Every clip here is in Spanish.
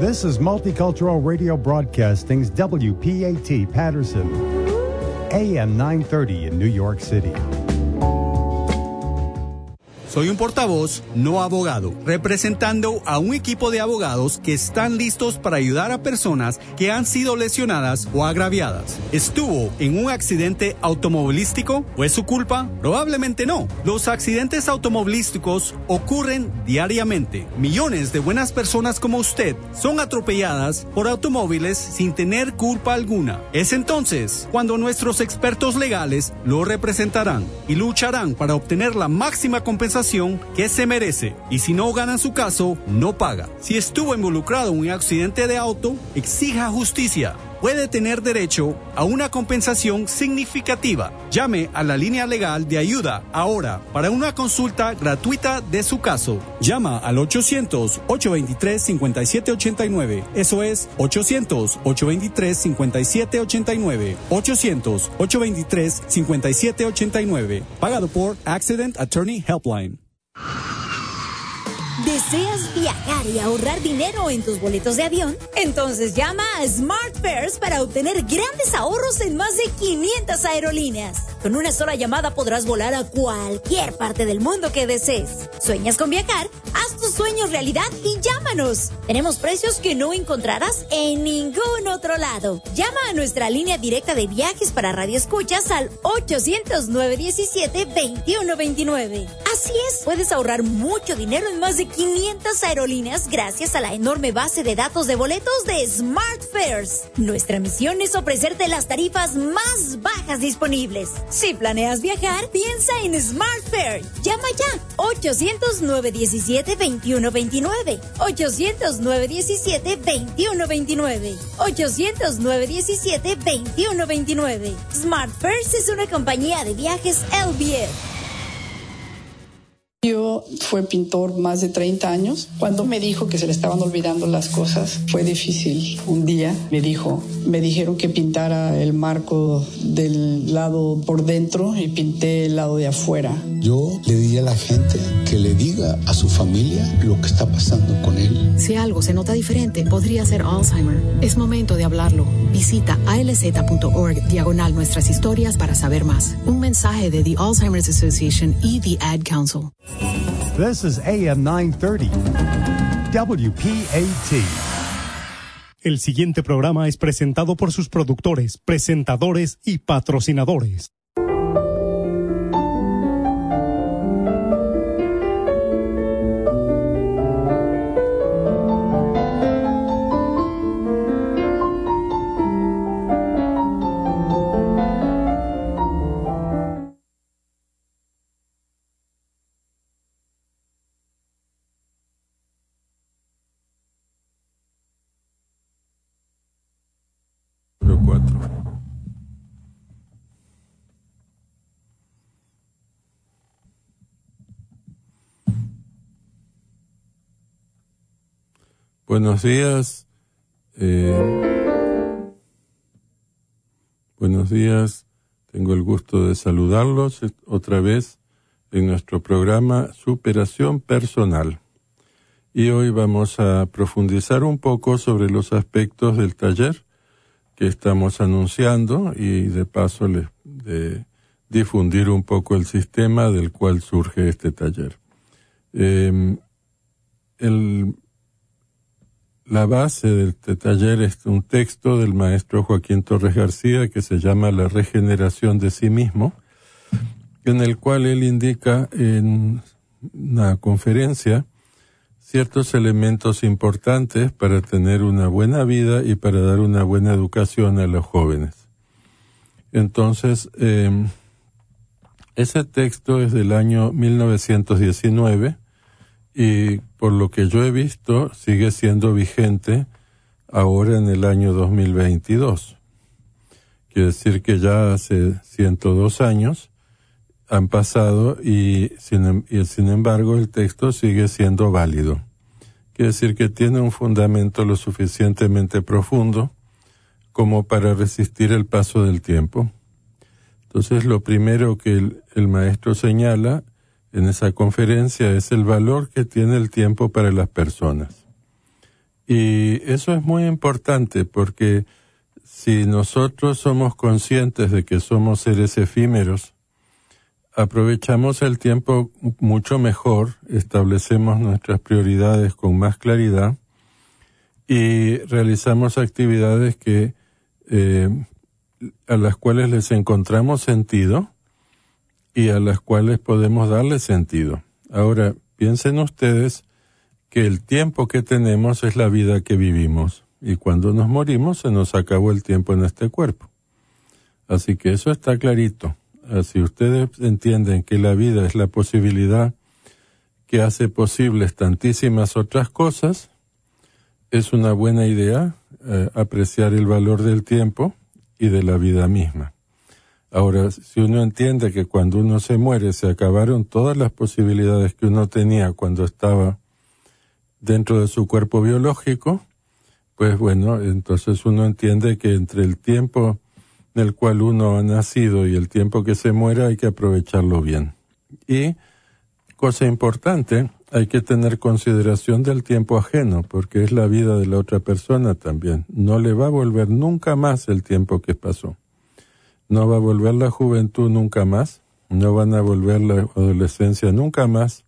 This is Multicultural Radio Broadcasting's WPAT Patterson, AM 930 in New York City. Soy un portavoz, no abogado, representando a un equipo de abogados que están listos para ayudar a personas que han sido lesionadas o agraviadas. ¿Estuvo en un accidente automovilístico? ¿Fue su culpa? Probablemente no. Los accidentes automovilísticos ocurren diariamente. Millones de buenas personas como usted son atropelladas por automóviles sin tener culpa alguna. Es entonces cuando nuestros expertos legales lo representarán y lucharán para obtener la máxima compensación que se merece y si no gana su caso, no paga. Si estuvo involucrado en un accidente de auto, exija justicia. Puede tener derecho a una compensación significativa. Llame a la línea legal de ayuda ahora para una consulta gratuita de su caso. Llama al 800-823-5789. Eso es 800-823-5789. 800-823-5789. Pagado por Accident Attorney Helpline. ¿Deseas viajar y ahorrar dinero en tus boletos de avión? Entonces llama a Smart Fares para obtener grandes ahorros en más de 500 aerolíneas. Con una sola llamada podrás volar a cualquier parte del mundo que desees. ¿Sueñas con viajar? Haz tus sueños realidad y llámanos. Tenemos precios que no encontrarás en ningún otro lado. Llama a nuestra línea directa de viajes para radioescuchas al 800-917-2129. Así es, puedes ahorrar mucho dinero en más de 500 aerolíneas gracias a la enorme base de datos de boletos de Smart Fares. Nuestra misión es ofrecerte las tarifas más bajas disponibles. Si planeas viajar, piensa en Smart Fair. Llama ya 800-917-2129. 800-917-2129. 800-917-2129. Smart Fares es una compañía de viajes LBF. Yo fue pintor más de 30 años. Cuando me dijo que se le estaban olvidando las cosas, fue difícil. Un día me dijo, me dijeron que pintara el marco del lado por dentro y pinté el lado de afuera. Yo le di a la gente que le diga a su familia lo que está pasando con él. Si algo se nota diferente, podría ser Alzheimer. Es momento de hablarlo. Visita alz.org diagonal nuestras historias para saber más. Un mensaje de The Alzheimer's Association y The Ad Council. This is AM 930, WPAT. El siguiente programa es presentado por sus productores, presentadores y patrocinadores. Buenos días. Eh, buenos días. Tengo el gusto de saludarlos otra vez en nuestro programa Superación Personal. Y hoy vamos a profundizar un poco sobre los aspectos del taller que estamos anunciando y de paso les, de difundir un poco el sistema del cual surge este taller. Eh, el la base de este taller es un texto del maestro Joaquín Torres García que se llama La regeneración de sí mismo, en el cual él indica en una conferencia ciertos elementos importantes para tener una buena vida y para dar una buena educación a los jóvenes. Entonces, em, ese texto es del año 1919 y por lo que yo he visto sigue siendo vigente ahora en el año 2022. Quiere decir que ya hace 102 años han pasado y sin, em, y sin embargo el texto sigue siendo válido. Quiere decir que tiene un fundamento lo suficientemente profundo como para resistir el paso del tiempo. Entonces lo primero que el, el maestro señala en esa conferencia es el valor que tiene el tiempo para las personas. Y eso es muy importante porque si nosotros somos conscientes de que somos seres efímeros, aprovechamos el tiempo mucho mejor, establecemos nuestras prioridades con más claridad y realizamos actividades que eh, a las cuales les encontramos sentido y a las cuales podemos darle sentido. Ahora, piensen ustedes que el tiempo que tenemos es la vida que vivimos y cuando nos morimos se nos acabó el tiempo en este cuerpo. Así que eso está clarito. Si ustedes entienden que la vida es la posibilidad que hace posibles tantísimas otras cosas, es una buena idea eh, apreciar el valor del tiempo y de la vida misma. Ahora, si uno entiende que cuando uno se muere se acabaron todas las posibilidades que uno tenía cuando estaba dentro de su cuerpo biológico, pues bueno, entonces uno entiende que entre el tiempo en el cual uno ha nacido y el tiempo que se muere hay que aprovecharlo bien. Y, cosa importante, hay que tener consideración del tiempo ajeno, porque es la vida de la otra persona también. No le va a volver nunca más el tiempo que pasó no va a volver la juventud nunca más, no van a volver la adolescencia nunca más.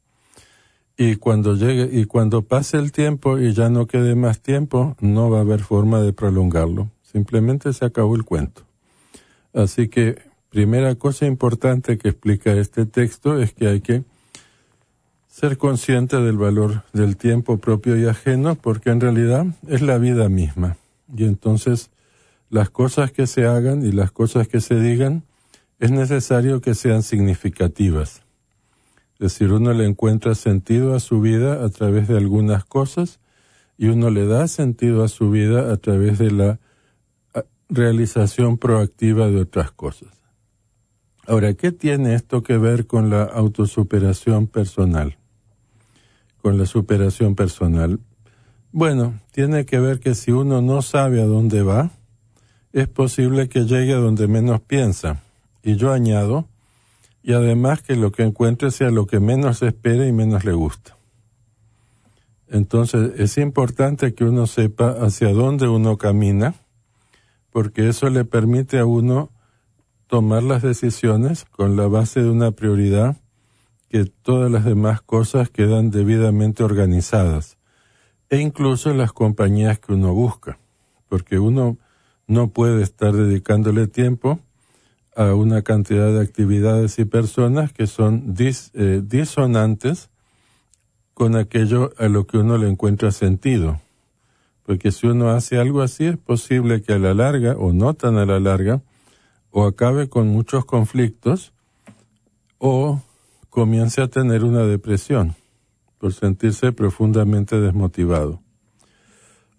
Y cuando llegue y cuando pase el tiempo y ya no quede más tiempo, no va a haber forma de prolongarlo. Simplemente se acabó el cuento. Así que primera cosa importante que explica este texto es que hay que ser consciente del valor del tiempo propio y ajeno, porque en realidad es la vida misma. Y entonces las cosas que se hagan y las cosas que se digan, es necesario que sean significativas. Es decir, uno le encuentra sentido a su vida a través de algunas cosas y uno le da sentido a su vida a través de la realización proactiva de otras cosas. Ahora, ¿qué tiene esto que ver con la autosuperación personal? Con la superación personal. Bueno, tiene que ver que si uno no sabe a dónde va, es posible que llegue a donde menos piensa. Y yo añado, y además que lo que encuentre sea lo que menos espera y menos le gusta. Entonces es importante que uno sepa hacia dónde uno camina, porque eso le permite a uno tomar las decisiones con la base de una prioridad que todas las demás cosas quedan debidamente organizadas, e incluso las compañías que uno busca, porque uno no puede estar dedicándole tiempo a una cantidad de actividades y personas que son eh, disonantes con aquello a lo que uno le encuentra sentido. Porque si uno hace algo así es posible que a la larga, o no tan a la larga, o acabe con muchos conflictos, o comience a tener una depresión por sentirse profundamente desmotivado.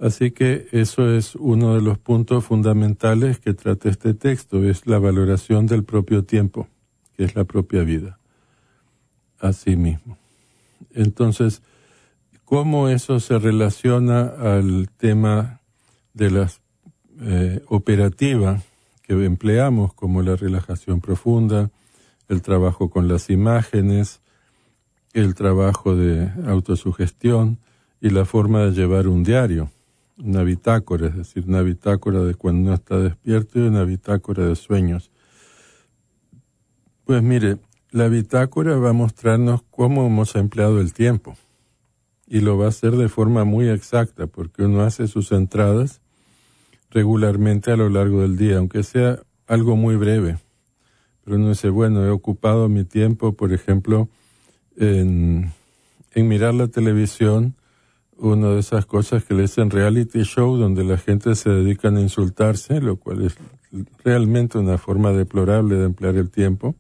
Así que eso es uno de los puntos fundamentales que trata este texto, es la valoración del propio tiempo, que es la propia vida. Así mismo. Entonces, ¿cómo eso se relaciona al tema de la eh, que empleamos, como la relajación profunda, el trabajo con las imágenes, el trabajo de autosugestión y la forma de llevar un diario? Una bitácora, es decir, una bitácora de cuando uno está despierto y una bitácora de sueños. Pues mire, la bitácora va a mostrarnos cómo hemos empleado el tiempo y lo va a hacer de forma muy exacta porque uno hace sus entradas regularmente a lo largo del día, aunque sea algo muy breve. Pero uno dice, bueno, he ocupado mi tiempo, por ejemplo, en, en mirar la televisión, una de esas cosas que le dicen reality show, donde la gente se dedica a insultarse, lo cual es realmente una forma deplorable de emplear el tiempo.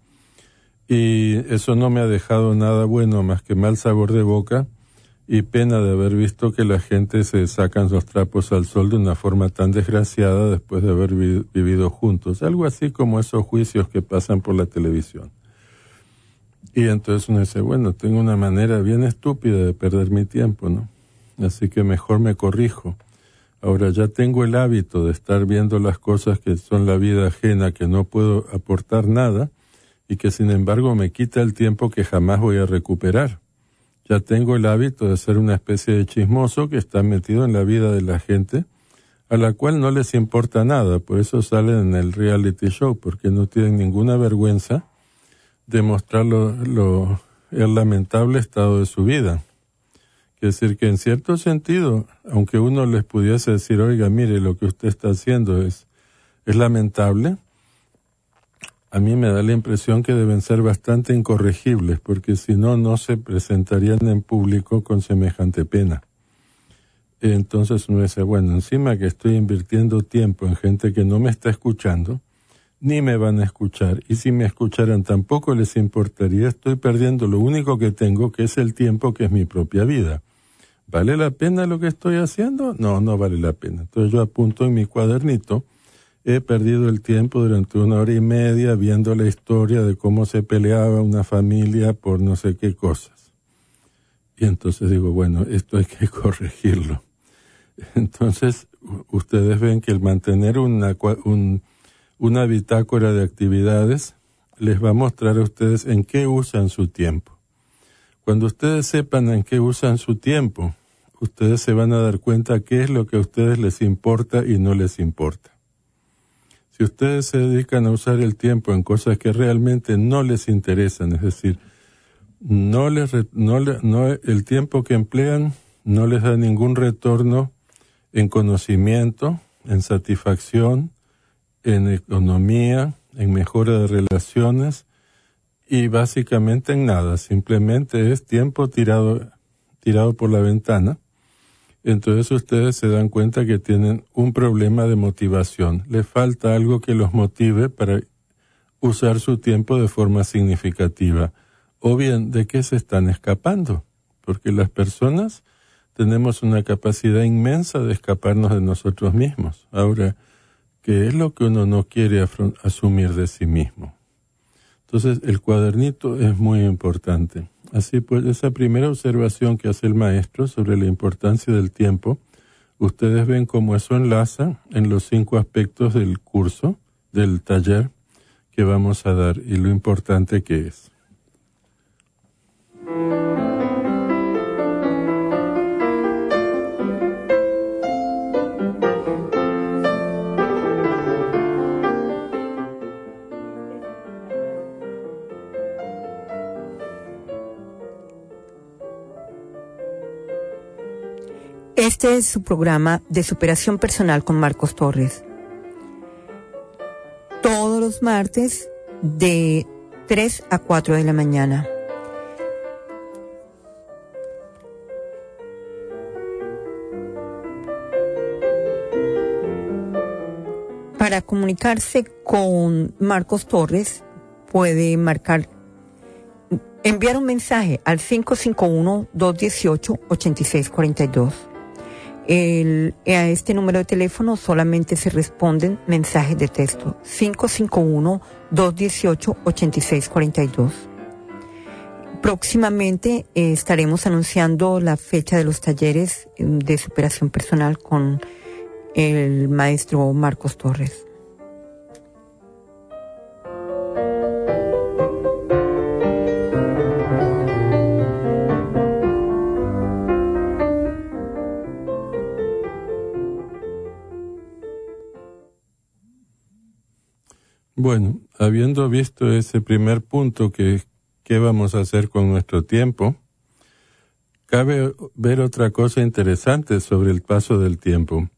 Y eso no me ha dejado nada bueno más que mal sabor de boca y pena de haber visto que la gente se sacan los trapos al sol de una forma tan desgraciada después de haber vivido juntos. Algo así como esos juicios que pasan por la televisión. Y entonces uno dice, bueno, tengo una manera bien estúpida de perder mi tiempo, ¿no? Así que mejor me corrijo. Ahora ya tengo el hábito de estar viendo las cosas que son la vida ajena, que no puedo aportar nada, y que sin embargo me quita el tiempo que jamás voy a recuperar. Ya tengo el hábito de ser una especie de chismoso que está metido en la vida de la gente, a la cual no les importa nada, por eso salen en el reality show, porque no tienen ninguna vergüenza de mostrar lo, el lamentable estado de su vida. Es decir, que en cierto sentido, aunque uno les pudiese decir, oiga, mire, lo que usted está haciendo es, lamentable, a mí me da la impresión que deben ser bastante incorregibles, porque si no, no se presentarían en público con semejante pena. Entonces uno dice, bueno, encima que estoy invirtiendo tiempo en gente que no me está escuchando, ni me van a escuchar, y si me escucharan tampoco les importaría, estoy perdiendo lo único que tengo, que es el tiempo que es mi propia vida. ¿Vale la pena lo que estoy haciendo? No, no vale la pena. Entonces yo apunto en mi cuadernito, he perdido el tiempo durante una hora y media viendo la historia de cómo se peleaba una familia por no sé qué cosas. Y entonces digo, bueno, esto hay que corregirlo. Entonces, ustedes ven que el mantener una, una bitácora de actividades les va a mostrar a ustedes en qué usan su tiempo. Cuando ustedes sepan en qué usan su tiempo, ustedes se van a dar cuenta qué es lo que a ustedes les importa y no les importa. Si ustedes se dedican a usar el tiempo en cosas que realmente no les interesan, es decir, no les, no, no, el tiempo que emplean no les da ningún retorno en conocimiento, en satisfacción, en economía, en mejora de relaciones y básicamente en nada, simplemente es tiempo tirado, tirado por la ventana entonces ustedes se dan cuenta que tienen un problema de motivación. Le falta algo que los motive para usar su tiempo de forma significativa. O bien, ¿de qué se están escapando? Porque las personas tenemos una capacidad inmensa de escaparnos de nosotros mismos. Ahora, ¿qué es lo que uno no quiere asumir de sí mismo? Entonces, el cuadernito es muy importante. Así pues, esa primera observación que hace el maestro sobre la importancia del tiempo, ustedes ven cómo eso enlaza en los cinco aspectos del curso, del taller que vamos a dar y lo importante que es. Este es su programa de superación personal con Marcos Torres. Todos los martes de 3 a 4 de la mañana. Para comunicarse con Marcos Torres puede marcar enviar un mensaje al 551 218 8642 el, a este número de teléfono solamente se responden mensajes de texto 551-218-8642. Próximamente eh, estaremos anunciando la fecha de los talleres de superación personal con el maestro Marcos Torres. Bueno, habiendo visto ese primer punto que qué vamos a hacer con nuestro tiempo, cabe ver otra cosa interesante sobre el paso del tiempo.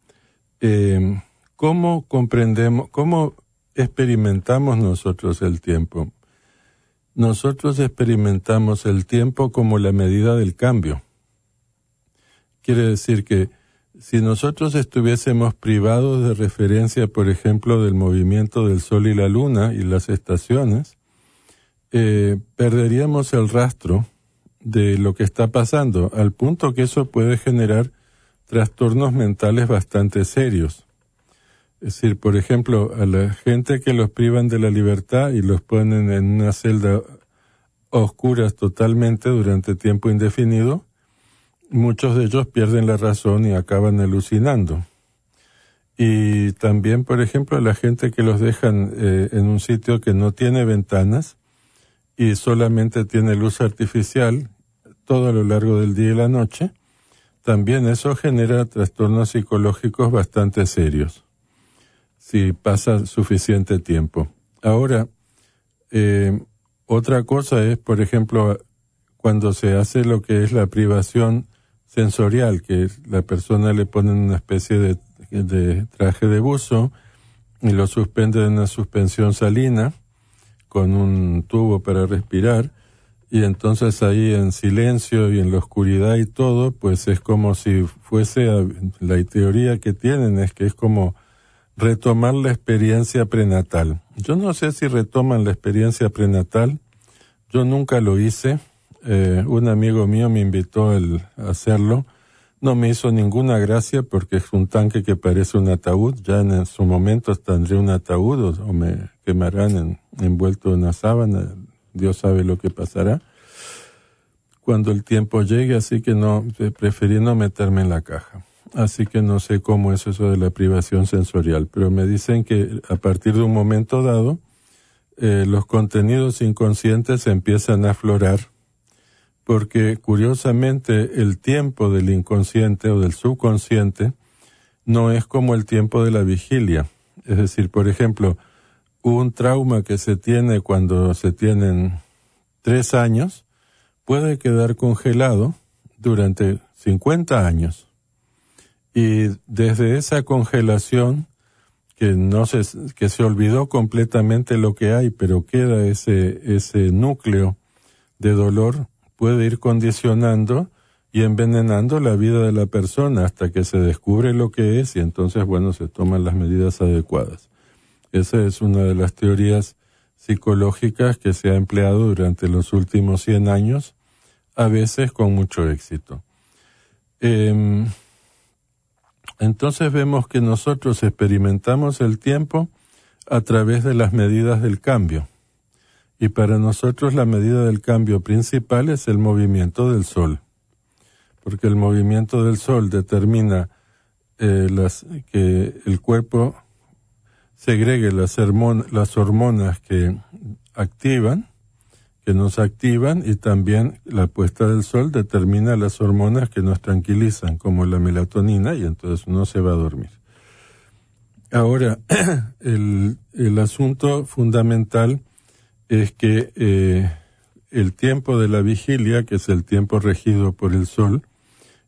Eh, ¿Cómo comprendemos, cómo experimentamos nosotros el tiempo? Nosotros experimentamos el tiempo como la medida del cambio. Quiere decir que si nosotros estuviésemos privados de referencia, por ejemplo, del movimiento del Sol y la Luna y las estaciones, eh, perderíamos el rastro de lo que está pasando, al punto que eso puede generar trastornos mentales bastante serios. Es decir, por ejemplo, a la gente que los privan de la libertad y los ponen en una celda oscuras totalmente durante tiempo indefinido, muchos de ellos pierden la razón y acaban alucinando. Y también, por ejemplo, la gente que los dejan eh, en un sitio que no tiene ventanas, y solamente tiene luz artificial todo a lo largo del día y la noche, también eso genera trastornos psicológicos bastante serios si pasa suficiente tiempo. Ahora, eh, otra cosa es, por ejemplo, cuando se hace lo que es la privación sensorial, que la persona le pone una especie de, traje de buzo y lo suspende en una suspensión salina con un tubo para respirar. Y entonces ahí en silencio y en la oscuridad y todo, pues es como si fuese, la teoría que tienen es que es como retomar la experiencia prenatal. Yo no sé si retoman la experiencia prenatal, yo nunca lo hice, eh, un amigo mío me invitó a hacerlo, no me hizo ninguna gracia porque es un tanque que parece un ataúd, ya en su momento tendré un ataúd o, me quemarán envuelto en una sábana, Dios sabe lo que pasará. Cuando el tiempo llegue, así que no, preferí no meterme en la caja. Así que no sé cómo es eso de la privación sensorial, pero me dicen que a partir de un momento dado, eh, los contenidos inconscientes empiezan a aflorar, porque curiosamente el tiempo del inconsciente o del subconsciente no es como el tiempo de la vigilia. Es decir, por ejemplo, un trauma que se tiene cuando se tienen tres años puede quedar congelado durante 50 años y desde esa congelación, que no se, que se olvidó completamente lo que hay, pero queda ese, ese núcleo de dolor, puede ir condicionando y envenenando la vida de la persona hasta que se descubre lo que es y entonces, bueno, se toman las medidas adecuadas. Esa es una de las teorías psicológicas que se ha empleado durante los últimos 100 años, a veces con mucho éxito. Eh, entonces vemos que nosotros experimentamos el tiempo a través de las medidas del cambio. Y para nosotros la medida del cambio principal es el movimiento del Sol, porque el movimiento del Sol determina eh, que el cuerpo segregue las, las hormonas que activan que nos activan y también la puesta del sol determina las hormonas que nos tranquilizan, como la melatonina, y entonces uno se va a dormir. Ahora, el, el asunto fundamental es que eh, el tiempo de la vigilia, que es el tiempo regido por el sol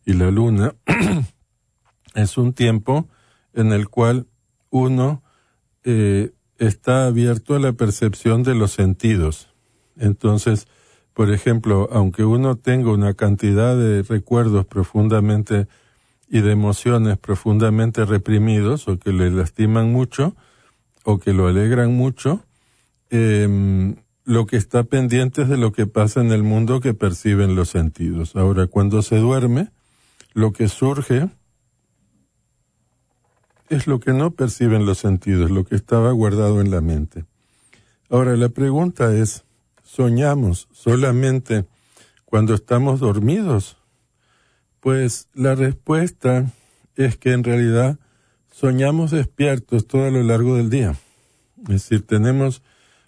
y la luna, es un tiempo en el cual uno eh, está abierto a la percepción de los sentidos. Entonces, por ejemplo, aunque uno tenga una cantidad de recuerdos profundamente y de emociones profundamente reprimidos o que le lastiman mucho o que lo alegran mucho, em, lo que está pendiente es de lo que pasa en el mundo que perciben los sentidos. Ahora, cuando se duerme, lo que surge es lo que no perciben los sentidos, lo que estaba guardado en la mente. Ahora, la pregunta es, soñamos solamente cuando estamos dormidos? Pues la respuesta es que en realidad soñamos despiertos todo a lo largo del día. Es decir, tenemos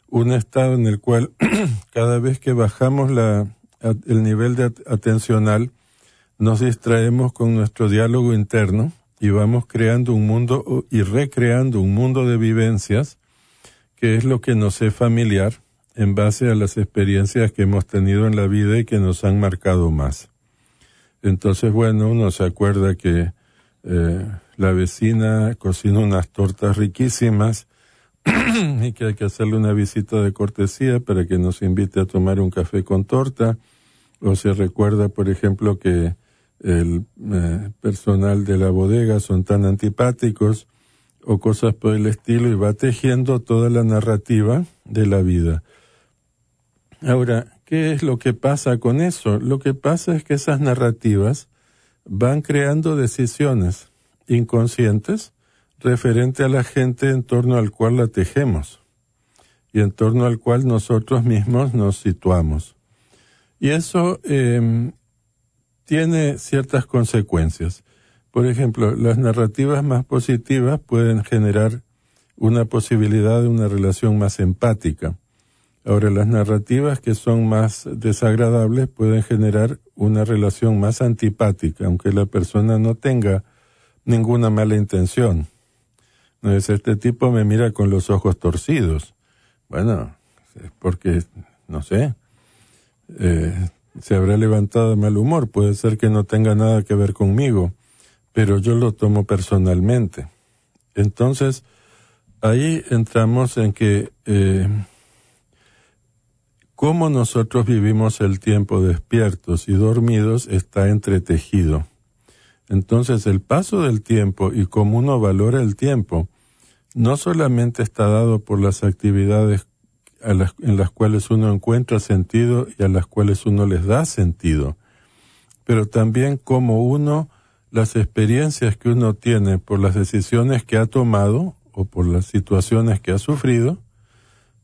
un estado en el cual cada vez que bajamos la, el nivel de atencional, nos distraemos con nuestro diálogo interno y vamos creando un mundo y recreando un mundo de vivencias que es lo que nos es familiar en base a las experiencias que hemos tenido en la vida y que nos han marcado más. Entonces, bueno, uno se acuerda que eh, la vecina cocina unas tortas riquísimas y que hay que hacerle una visita de cortesía para que nos invite a tomar un café con torta. O se recuerda, por ejemplo, que el eh, personal de la bodega son tan antipáticos o cosas por el estilo y va tejiendo toda la narrativa de la vida. Ahora, ¿qué es lo que pasa con eso? Lo que pasa es que esas narrativas van creando decisiones inconscientes referente a la gente en torno al cual la tejemos y en torno al cual nosotros mismos nos situamos. Y eso em, tiene ciertas consecuencias. Por ejemplo, las narrativas más positivas pueden generar una posibilidad de una relación más empática Ahora, las narrativas que son más desagradables pueden generar una relación más antipática, aunque la persona no tenga ninguna mala intención. No es este tipo me mira con los ojos torcidos. Bueno, es porque, no sé, eh, se habrá levantado de mal humor. Puede ser que no tenga nada que ver conmigo, pero yo lo tomo personalmente. Entonces, ahí entramos en que eh, cómo nosotros vivimos el tiempo despiertos y dormidos está entretejido. Entonces el paso del tiempo y cómo uno valora el tiempo no solamente está dado por las actividades en las cuales uno encuentra sentido y a las cuales uno les da sentido, pero también cómo uno, las experiencias que uno tiene por las decisiones que ha tomado o por las situaciones que ha sufrido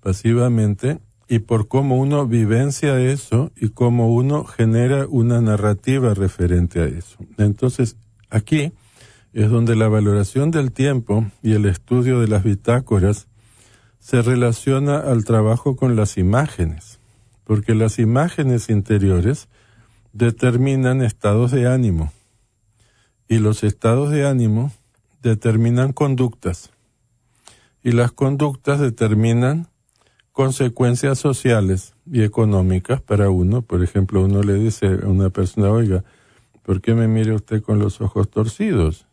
pasivamente, y por cómo uno vivencia eso y cómo uno genera una narrativa referente a eso. Entonces, aquí es donde la valoración del tiempo y el estudio de las bitácoras se relaciona al trabajo con las imágenes, porque las imágenes interiores determinan estados de ánimo y los estados de ánimo determinan conductas y las conductas determinan consecuencias sociales y económicas para uno. Por ejemplo, uno le dice a una persona, oiga, ¿por qué me mira usted con los ojos torcidos?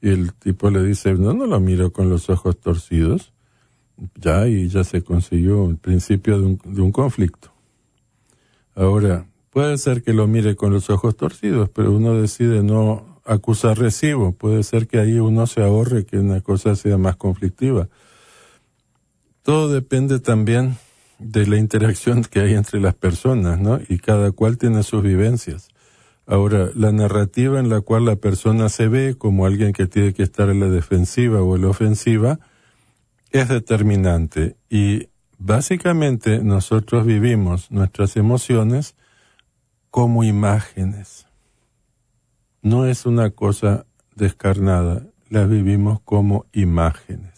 Y el tipo le dice, no, no lo miro con los ojos torcidos. Ya, y ya se consiguió el principio de un, de un conflicto. Ahora, puede ser que lo mire con los ojos torcidos, pero uno decide no acusar recibo. Puede ser que ahí uno se ahorre que una cosa sea más conflictiva. Todo depende también de la interacción que hay entre las personas, ¿no? Y cada cual tiene sus vivencias. Ahora, la narrativa en la cual la persona se ve como alguien que tiene que estar en la defensiva o en la ofensiva es determinante y básicamente nosotros vivimos nuestras emociones como imágenes. No es una cosa descarnada, las vivimos como imágenes.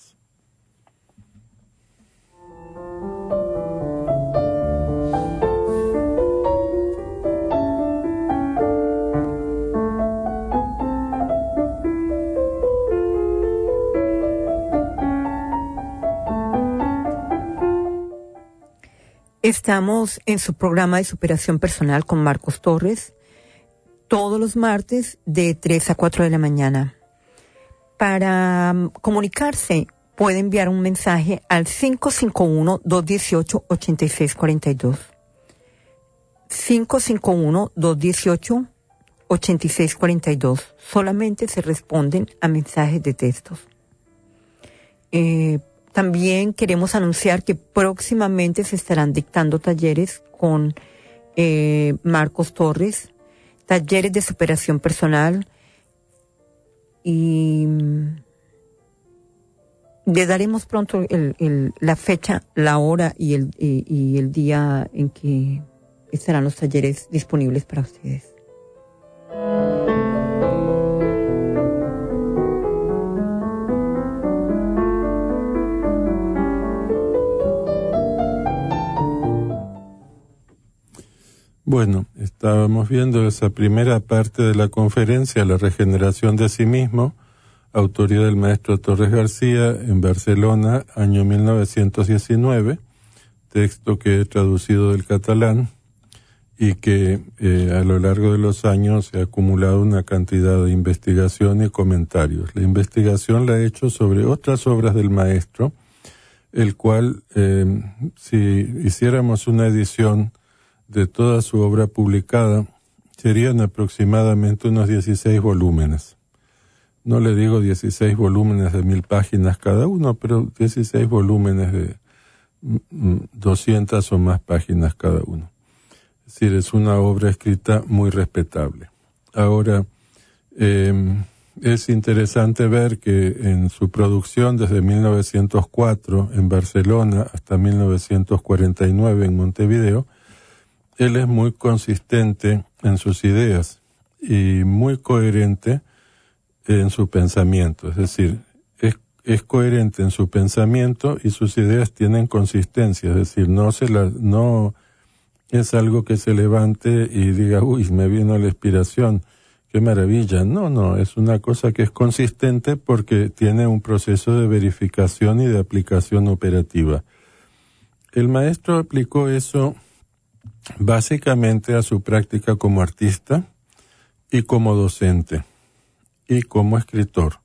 Estamos en su programa de superación personal con Marcos Torres todos los martes de 3 a 4 de la mañana. Para mm, comunicarse puede enviar un mensaje al 551-218-8642. 551-218-8642. Solamente se responden a mensajes de textos. Eh, también queremos anunciar que próximamente se estarán dictando talleres con eh, Marcos Torres, talleres de superación personal y mm, le daremos pronto la fecha, la hora y el, y el día en que estarán los talleres disponibles para ustedes. Bueno, estábamos viendo esa primera parte de la conferencia, la regeneración de sí mismo, autoría del maestro Torres García en Barcelona, año 1919, texto que he traducido del catalán y que eh, a lo largo de los años se ha acumulado una cantidad de investigación y comentarios. La investigación la he hecho sobre otras obras del maestro, el cual, eh, si hiciéramos una edición de toda su obra publicada serían aproximadamente unos 16 volúmenes. No le digo 16 volúmenes de mil páginas cada uno, pero 16 volúmenes de 200 o más páginas cada uno. Es decir, es una obra escrita muy respetable. Ahora, em, es interesante ver que en su producción desde 1904 en Barcelona hasta 1949 en Montevideo, él es muy consistente en sus ideas y muy coherente en su pensamiento. Es decir, es, coherente en su pensamiento y sus ideas tienen consistencia, es decir, no se no es algo que se levante y diga, uy, me vino la inspiración, qué maravilla. No, no, es una cosa que es consistente porque tiene un proceso de verificación y de aplicación operativa. El maestro aplicó eso básicamente a su práctica como artista y como docente y como escritor.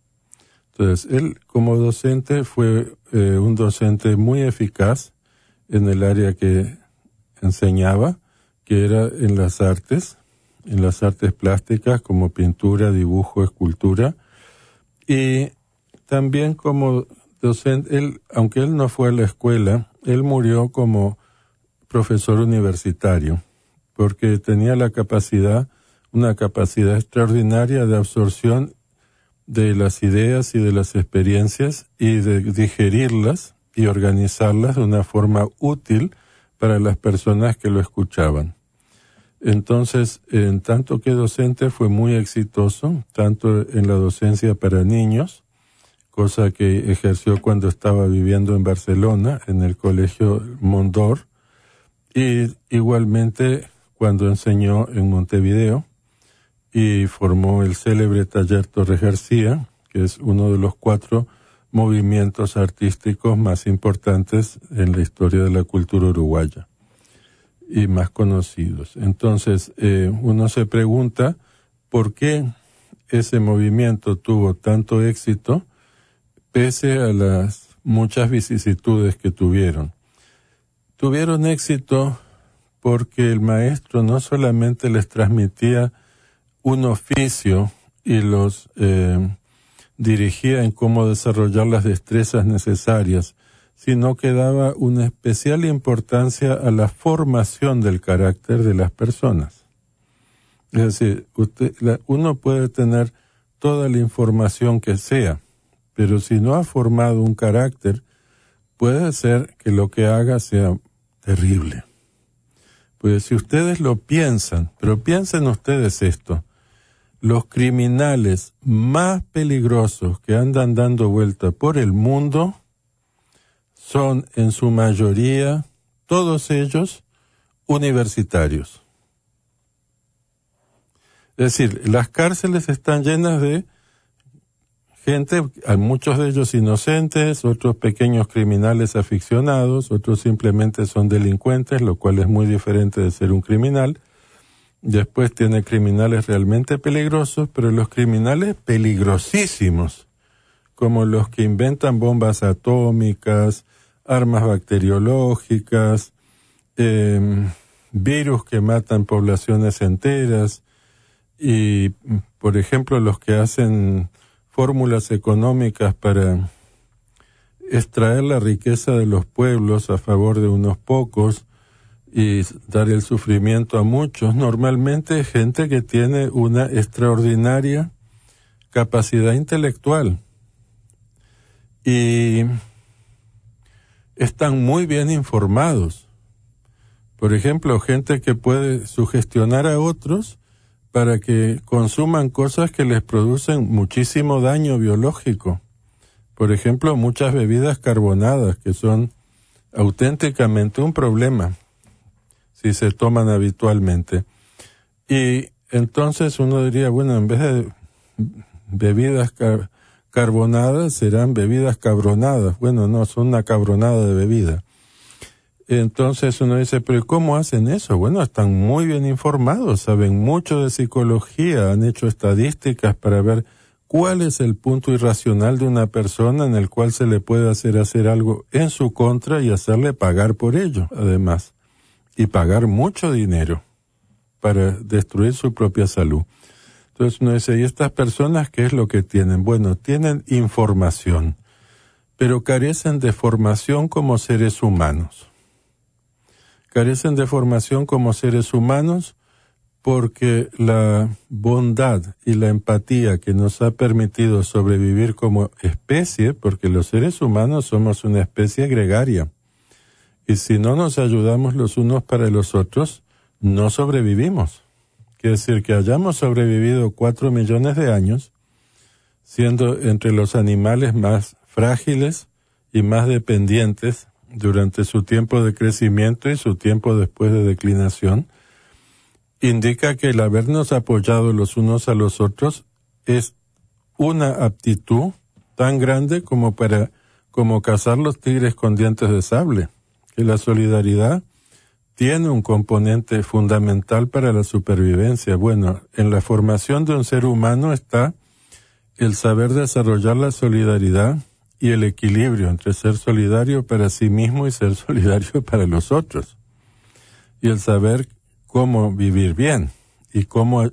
Entonces, él como docente fue eh, un docente muy eficaz en el área que enseñaba, que era en las artes, en las artes plásticas como pintura, dibujo, escultura. Y también como docente, él, aunque él no fue a la escuela, él murió como profesor universitario, porque tenía la capacidad, una capacidad extraordinaria de absorción de las ideas y de las experiencias y de digerirlas y organizarlas de una forma útil para las personas que lo escuchaban. Entonces, en tanto que docente fue muy exitoso, tanto en la docencia para niños, cosa que ejerció cuando estaba viviendo en Barcelona, en el Colegio Mondor, y igualmente cuando enseñó en Montevideo, y formó el célebre taller Torres García, que es uno de los cuatro movimientos artísticos más importantes en la historia de la cultura uruguaya y más conocidos. Entonces, eh, uno se pregunta por qué ese movimiento tuvo tanto éxito pese a las muchas vicisitudes que tuvieron. Tuvieron éxito porque el maestro no solamente les transmitía un oficio y los eh, dirigía en cómo desarrollar las destrezas necesarias, sino que daba una especial importancia a la formación del carácter de las personas. Es decir, uno puede tener toda la información que sea, pero si no ha formado un carácter, puede ser que lo que haga sea terrible. Pues si ustedes lo piensan, pero piensen ustedes esto, los criminales más peligrosos que andan dando vuelta por el mundo son en su mayoría, todos ellos, universitarios. Es decir, las cárceles están llenas de gente, hay muchos de ellos inocentes, otros pequeños criminales aficionados, otros simplemente son delincuentes, lo cual es muy diferente de ser un criminal. Después tiene criminales realmente peligrosos, pero los criminales peligrosísimos, como los que inventan bombas atómicas, armas bacteriológicas, em, virus que matan poblaciones enteras y, por ejemplo, los que hacen fórmulas económicas para extraer la riqueza de los pueblos a favor de unos pocos, y dar el sufrimiento a muchos, normalmente gente que tiene una extraordinaria capacidad intelectual y están muy bien informados. Por ejemplo, gente que puede sugestionar a otros para que consuman cosas que les producen muchísimo daño biológico. Por ejemplo, muchas bebidas carbonadas que son auténticamente un problema si se toman habitualmente. Y entonces uno diría, bueno, en vez de bebidas carbonadas, serán bebidas cabronadas. Bueno, no, son una cabronada de bebida. Entonces uno dice, pero ¿cómo hacen eso? Bueno, están muy bien informados, saben mucho de psicología, han hecho estadísticas para ver cuál es el punto irracional de una persona en el cual se le puede hacer hacer algo en su contra y hacerle pagar por ello, además y pagar mucho dinero para destruir su propia salud. Entonces uno dice, ¿y estas personas qué es lo que tienen? Bueno, tienen información, pero carecen de formación como seres humanos. Carecen de formación como seres humanos porque la bondad y la empatía que nos ha permitido sobrevivir como especie, porque los seres humanos somos una especie gregaria, y si no nos ayudamos los unos para los otros, no sobrevivimos. Quiere decir que hayamos sobrevivido cuatro millones de años, siendo entre los animales más frágiles y más dependientes durante su tiempo de crecimiento y su tiempo después de declinación, indica que el habernos apoyado los unos a los otros es una aptitud tan grande como para como cazar los tigres con dientes de sable, que la solidaridad tiene un componente fundamental para la supervivencia. Bueno, en la formación de un ser humano está el saber desarrollar la solidaridad y el equilibrio entre ser solidario para sí mismo y ser solidario para los otros. Y el saber cómo vivir bien y cómo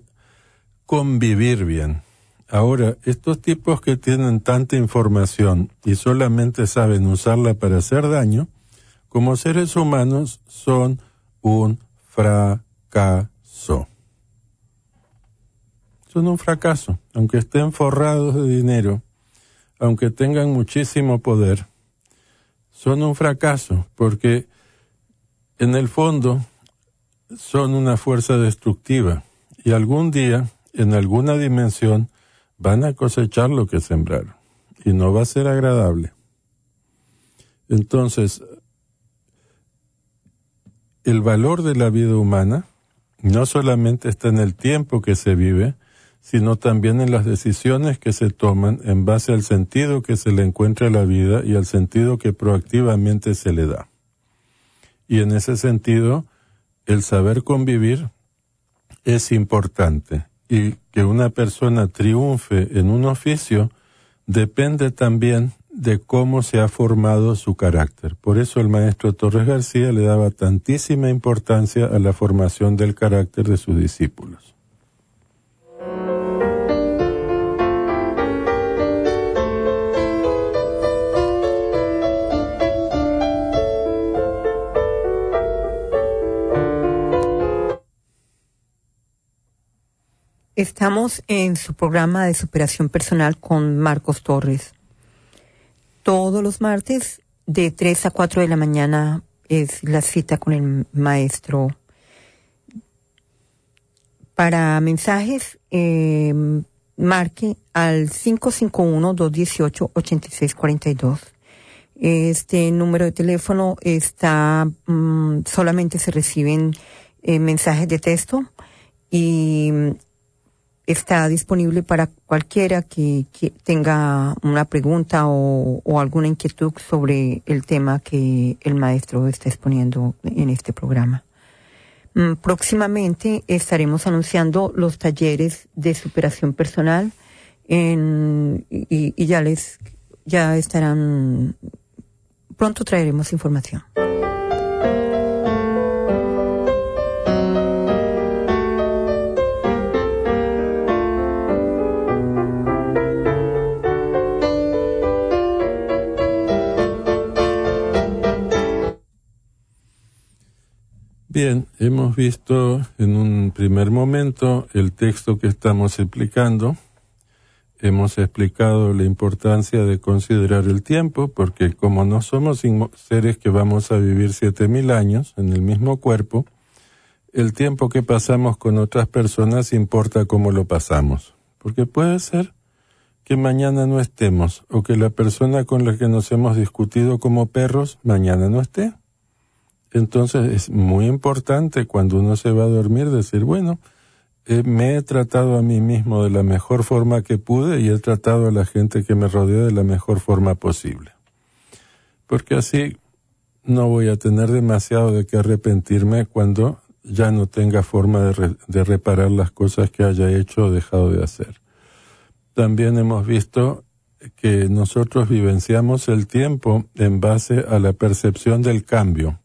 convivir bien. Ahora, estos tipos que tienen tanta información y solamente saben usarla para hacer daño, como seres humanos son un fracaso. Son un fracaso, aunque estén forrados de dinero, aunque tengan muchísimo poder, son un fracaso porque en el fondo son una fuerza destructiva y algún día, en alguna dimensión, van a cosechar lo que sembraron y no va a ser agradable. Entonces, el valor de la vida humana no solamente está en el tiempo que se vive, sino también en las decisiones que se toman en base al sentido que se le encuentra a la vida y al sentido que proactivamente se le da. Y en ese sentido, el saber convivir es importante y que una persona triunfe en un oficio depende también de cómo se ha formado su carácter. Por eso el maestro Torres García le daba tantísima importancia a la formación del carácter de sus discípulos. Estamos en su programa de superación personal con Marcos Torres. Todos los martes de 3 a 4 de la mañana es la cita con el maestro. Para mensajes, eh, marque al 551-218-8642. Este número de teléfono está, mm, solamente se reciben eh, mensajes de texto y está disponible para cualquiera que, tenga una pregunta o, alguna inquietud sobre el tema que el maestro está exponiendo en este programa. Mm, próximamente estaremos anunciando los talleres de superación personal y, y ya les ya estarán pronto traeremos información. Bien, hemos visto en un primer momento el texto que estamos explicando. Hemos explicado la importancia de considerar el tiempo, porque como no somos seres que vamos a vivir siete mil años en el mismo cuerpo, el tiempo que pasamos con otras personas importa cómo lo pasamos. Porque puede ser que mañana no estemos, o que la persona con la que nos hemos discutido como perros mañana no esté entonces es muy importante cuando uno se va a dormir decir, bueno, eh, me he tratado a mí mismo de la mejor forma que pude y he tratado a la gente que me rodea de la mejor forma posible. Porque así no voy a tener demasiado de qué arrepentirme cuando ya no tenga forma de reparar las cosas que haya hecho o dejado de hacer. También hemos visto que nosotros vivenciamos el tiempo en base a la percepción del cambio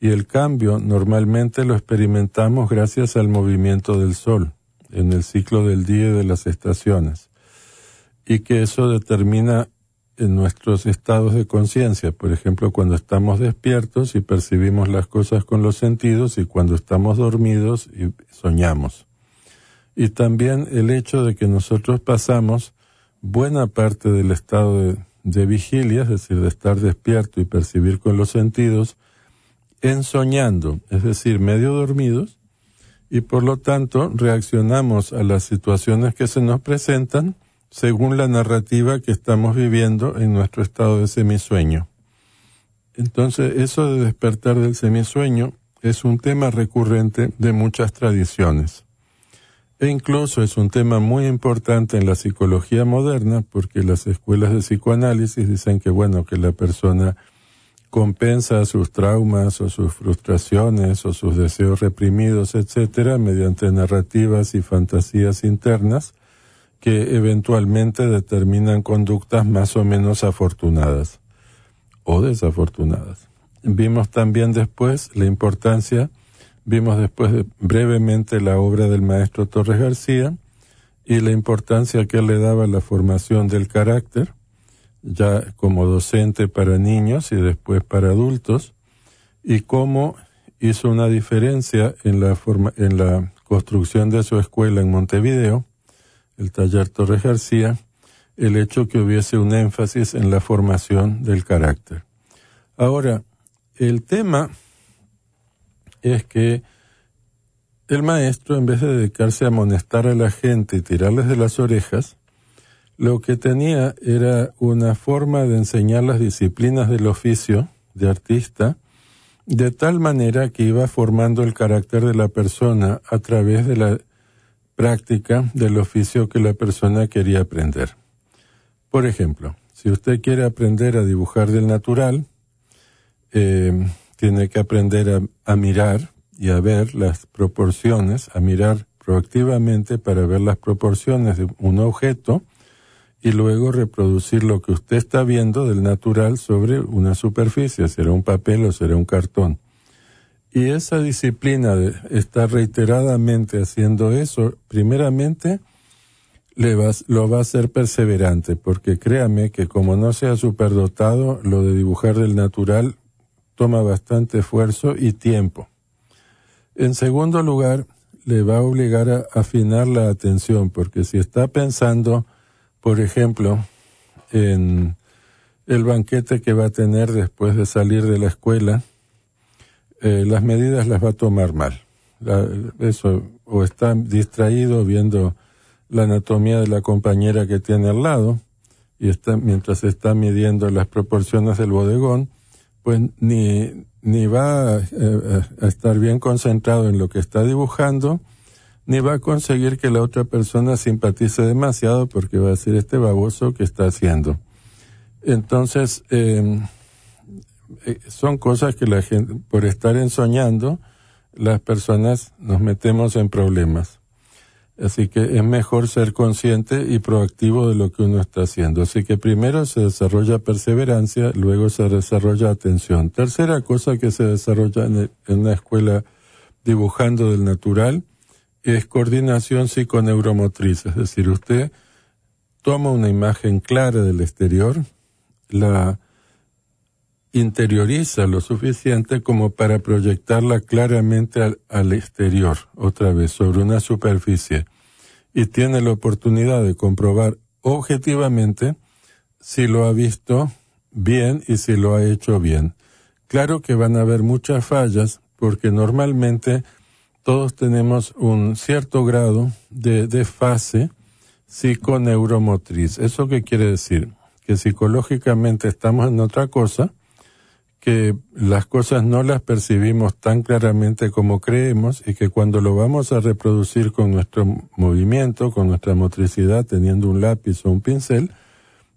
y el cambio normalmente lo experimentamos gracias al movimiento del Sol en el ciclo del día y de las estaciones, y que eso determina en nuestros estados de conciencia, por ejemplo, cuando estamos despiertos y percibimos las cosas con los sentidos y cuando estamos dormidos y soñamos. Y también el hecho de que nosotros pasamos buena parte del estado de, de vigilia, es decir, de estar despierto y percibir con los sentidos, ensoñando, es decir, medio dormidos, y por lo tanto reaccionamos a las situaciones que se nos presentan según la narrativa que estamos viviendo en nuestro estado de semisueño. Entonces, eso de despertar del semisueño es un tema recurrente de muchas tradiciones. E incluso es un tema muy importante en la psicología moderna porque las escuelas de psicoanálisis dicen que bueno, que la persona compensa sus traumas o sus frustraciones o sus deseos reprimidos, etcétera, mediante narrativas y fantasías internas que eventualmente determinan conductas más o menos afortunadas o desafortunadas. Vimos también después la importancia, vimos después brevemente la obra del maestro Torres García y la importancia que le daba la formación del carácter, ya como docente para niños y después para adultos, y cómo hizo una diferencia en la, forma, en la construcción de su escuela en Montevideo, el taller Torres García, el hecho que hubiese un énfasis en la formación del carácter. Ahora, el tema es que el maestro, en vez de dedicarse a amonestar a la gente y tirarles de las orejas, lo que tenía era una forma de enseñar las disciplinas del oficio de artista, de tal manera que iba formando el carácter de la persona a través de la práctica del oficio que la persona quería aprender. Por ejemplo, si usted quiere aprender a dibujar del natural, eh, tiene que aprender a, mirar y a ver las proporciones, a mirar proactivamente para ver las proporciones de un objeto y luego reproducir lo que usted está viendo del natural sobre una superficie, será un papel o será un cartón. Y esa disciplina de estar reiteradamente haciendo eso, primeramente, le lo va a hacer perseverante, porque créame que como no sea superdotado, lo de dibujar del natural toma bastante esfuerzo y tiempo. En segundo lugar, le va a obligar a afinar la atención, porque si está pensando, por ejemplo, en el banquete que va a tener después de salir de la escuela, eh, las medidas las va a tomar mal. eso, o está distraído viendo la anatomía de la compañera que tiene al lado, y está, mientras está midiendo las proporciones del bodegón, pues ni, ni va eh, a, estar bien concentrado en lo que está dibujando, ni va a conseguir que la otra persona simpatice demasiado porque va a decir este baboso que está haciendo. Entonces, em, eh, son cosas que la gente, por estar ensoñando, las personas nos metemos en problemas. Así que es mejor ser consciente y proactivo de lo que uno está haciendo. Así que primero se desarrolla perseverancia, luego se desarrolla atención. Tercera cosa que se desarrolla en, una escuela dibujando del natural es coordinación psiconeuromotriz. Es decir, usted toma una imagen clara del exterior, la interioriza lo suficiente como para proyectarla claramente al, exterior, otra vez, sobre una superficie, y tiene la oportunidad de comprobar objetivamente si lo ha visto bien y si lo ha hecho bien. Claro que van a haber muchas fallas porque normalmente todos tenemos un cierto grado de desfase psiconeuromotriz. ¿Eso qué quiere decir? Que psicológicamente estamos en otra cosa que las cosas no las percibimos tan claramente como creemos y que cuando lo vamos a reproducir con nuestro movimiento, con nuestra motricidad, teniendo un lápiz o un pincel,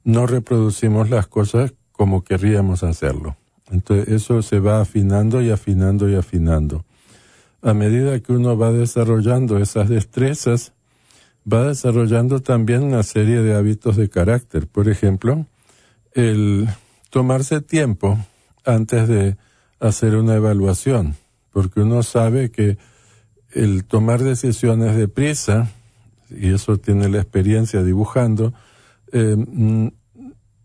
no reproducimos las cosas como querríamos hacerlo. Entonces eso se va afinando y afinando y afinando. A medida que uno va desarrollando esas destrezas, va desarrollando también una serie de hábitos de carácter. Por ejemplo, el tomarse tiempo antes de hacer una evaluación, porque uno sabe que el tomar decisiones de prisa, y eso tiene la experiencia dibujando, eh,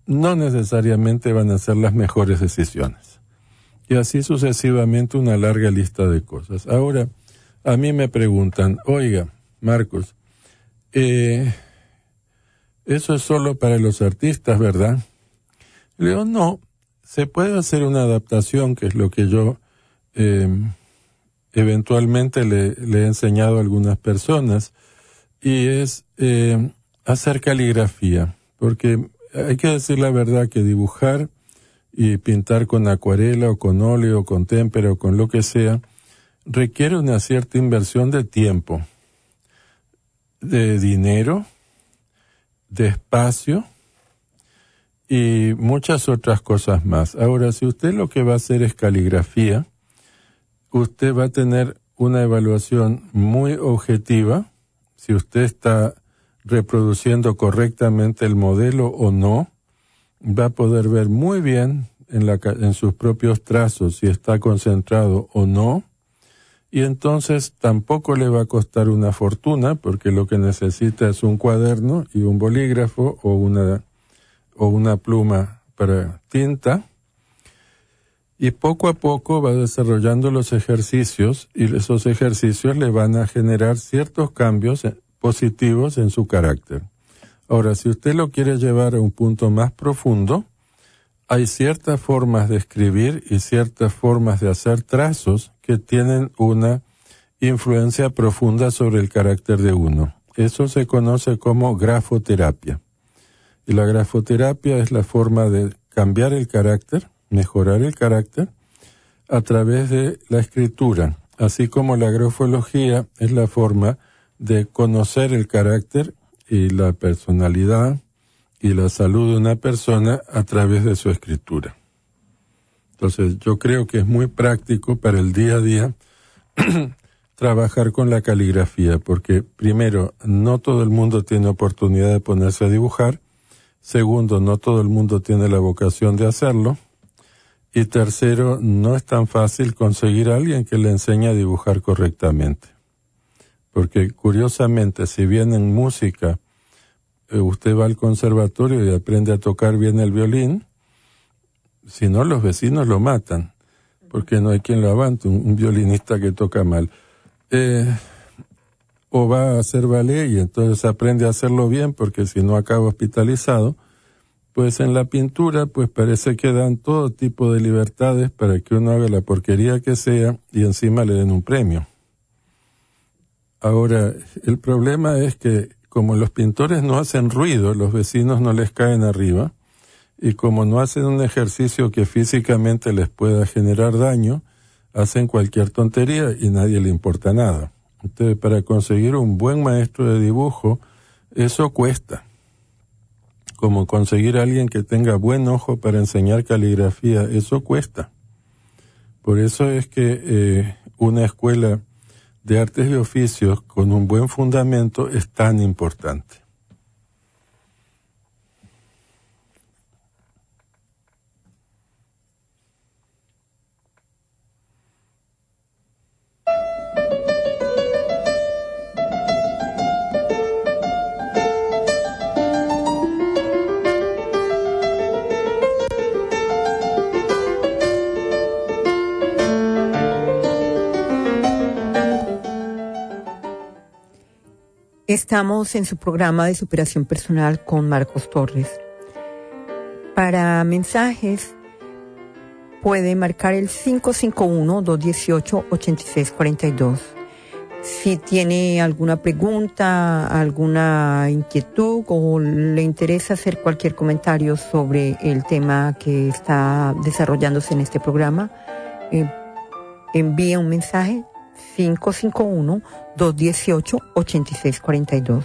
no necesariamente van a ser las mejores decisiones. Y así sucesivamente una larga lista de cosas. Ahora, a mí me preguntan, oiga, Marcos, eh, eso es solo para los artistas, ¿verdad? Le digo, no, se puede hacer una adaptación, que es lo que yo em, eventualmente le, he enseñado a algunas personas, y es em, hacer caligrafía, porque hay que decir la verdad que dibujar y pintar con acuarela o con óleo o con témpera o con lo que sea, requiere una cierta inversión de tiempo, de dinero, de espacio y muchas otras cosas más. Ahora, si usted lo que va a hacer es caligrafía, usted va a tener una evaluación muy objetiva, si usted está reproduciendo correctamente el modelo o no, va a poder ver muy bien en, la, en sus propios trazos si está concentrado o no, y entonces tampoco le va a costar una fortuna porque lo que necesita es un cuaderno y un bolígrafo o una, o una pluma para tinta. Y poco a poco va desarrollando los ejercicios y esos ejercicios le van a generar ciertos cambios positivos en su carácter. Ahora, si usted lo quiere llevar a un punto más profundo, hay ciertas formas de escribir y ciertas formas de hacer trazos que tienen una influencia profunda sobre el carácter de uno. Eso se conoce como grafoterapia. Y la grafoterapia es la forma de cambiar el carácter, mejorar el carácter, a través de la escritura, así como la grafología es la forma de conocer el carácter y la personalidad y la salud de una persona a través de su escritura. Entonces yo creo que es muy práctico para el día a día trabajar con la caligrafía, porque primero, no todo el mundo tiene oportunidad de ponerse a dibujar, segundo, no todo el mundo tiene la vocación de hacerlo, y tercero, no es tan fácil conseguir a alguien que le enseñe a dibujar correctamente. Porque curiosamente, si bien en música eh, usted va al conservatorio y aprende a tocar bien el violín, si no los vecinos lo matan, porque no hay quien lo avante, un, violinista que toca mal. Eh, o va a hacer ballet y entonces aprende a hacerlo bien porque si no acaba hospitalizado, pues en la pintura pues parece que dan todo tipo de libertades para que uno haga la porquería que sea y encima le den un premio. Ahora, el problema es que como los pintores no hacen ruido, los vecinos no les caen arriba, y como no hacen un ejercicio que físicamente les pueda generar daño, hacen cualquier tontería y nadie le importa nada. Entonces, para conseguir un buen maestro de dibujo, eso cuesta. Como conseguir a alguien que tenga buen ojo para enseñar caligrafía, eso cuesta. Por eso es que eh, una escuela de artes y oficios con un buen fundamento es tan importante. Estamos en su programa de superación personal con Marcos Torres. Para mensajes puede marcar el 551-218-8642. Si tiene alguna pregunta, alguna inquietud o le interesa hacer cualquier comentario sobre el tema que está desarrollándose en este programa, eh, envíe un mensaje 551-218-8642.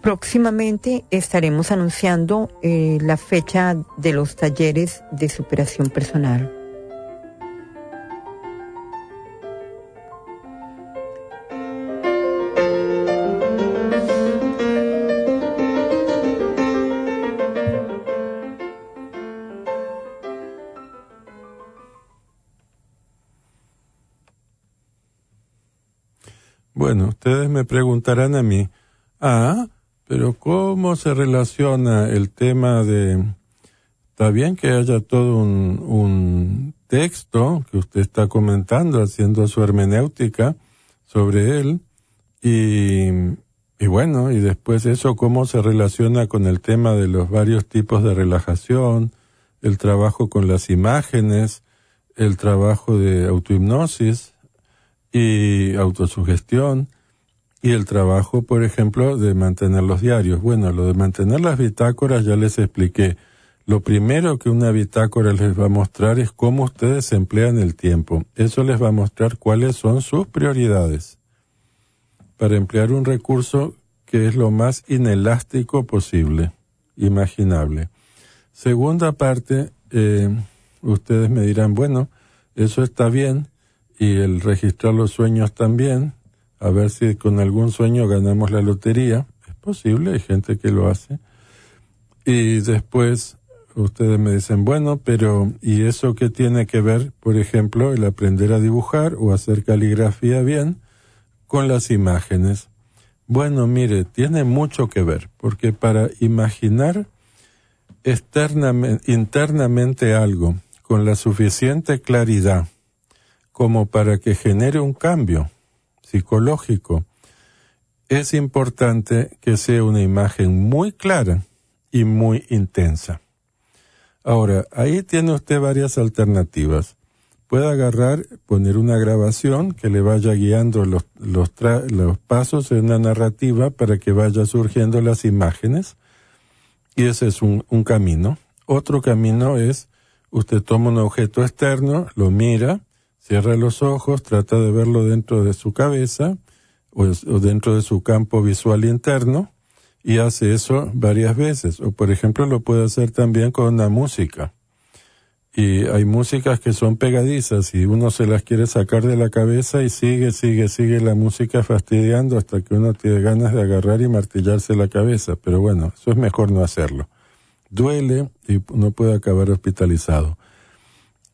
Próximamente estaremos anunciando eh, la fecha de los talleres de superación personal. Bueno, ustedes me preguntarán a mí, ah, pero ¿cómo se relaciona el tema de... Está bien que haya todo un, texto que usted está comentando, haciendo su hermenéutica sobre él, y, y bueno, y después eso cómo se relaciona con el tema de los varios tipos de relajación, el trabajo con las imágenes, el trabajo de autohipnosis, y autosugestión y el trabajo, por ejemplo, de mantener los diarios. Bueno, lo de mantener las bitácoras ya les expliqué. Lo primero que una bitácora les va a mostrar es cómo ustedes emplean el tiempo. Eso les va a mostrar cuáles son sus prioridades para emplear un recurso que es lo más inelástico posible, imaginable. Segunda parte, eh, ustedes me dirán, bueno, eso está bien, y el registrar los sueños también, a ver si con algún sueño ganamos la lotería. Es posible, hay gente que lo hace. Y después ustedes me dicen, bueno, pero ¿y eso qué tiene que ver, por ejemplo, el aprender a dibujar o hacer caligrafía bien con las imágenes? Bueno, mire, tiene mucho que ver, porque para imaginar internamente algo con la suficiente claridad como para que genere un cambio psicológico, es importante que sea una imagen muy clara y muy intensa. Ahora, ahí tiene usted varias alternativas. Puede agarrar, poner una grabación que le vaya guiando los, los, pasos en una narrativa para que vaya surgiendo las imágenes. Y ese es un camino. Otro camino es, usted toma un objeto externo, lo mira, cierra los ojos, trata de verlo dentro de su cabeza o, dentro de su campo visual interno y hace eso varias veces. O por ejemplo lo puede hacer también con una música. Y hay músicas que son pegadizas y uno se las quiere sacar de la cabeza y sigue, sigue, sigue la música fastidiando hasta que uno tiene ganas de agarrar y martillarse la cabeza. Pero bueno, eso es mejor no hacerlo. Duele y no puede acabar hospitalizado.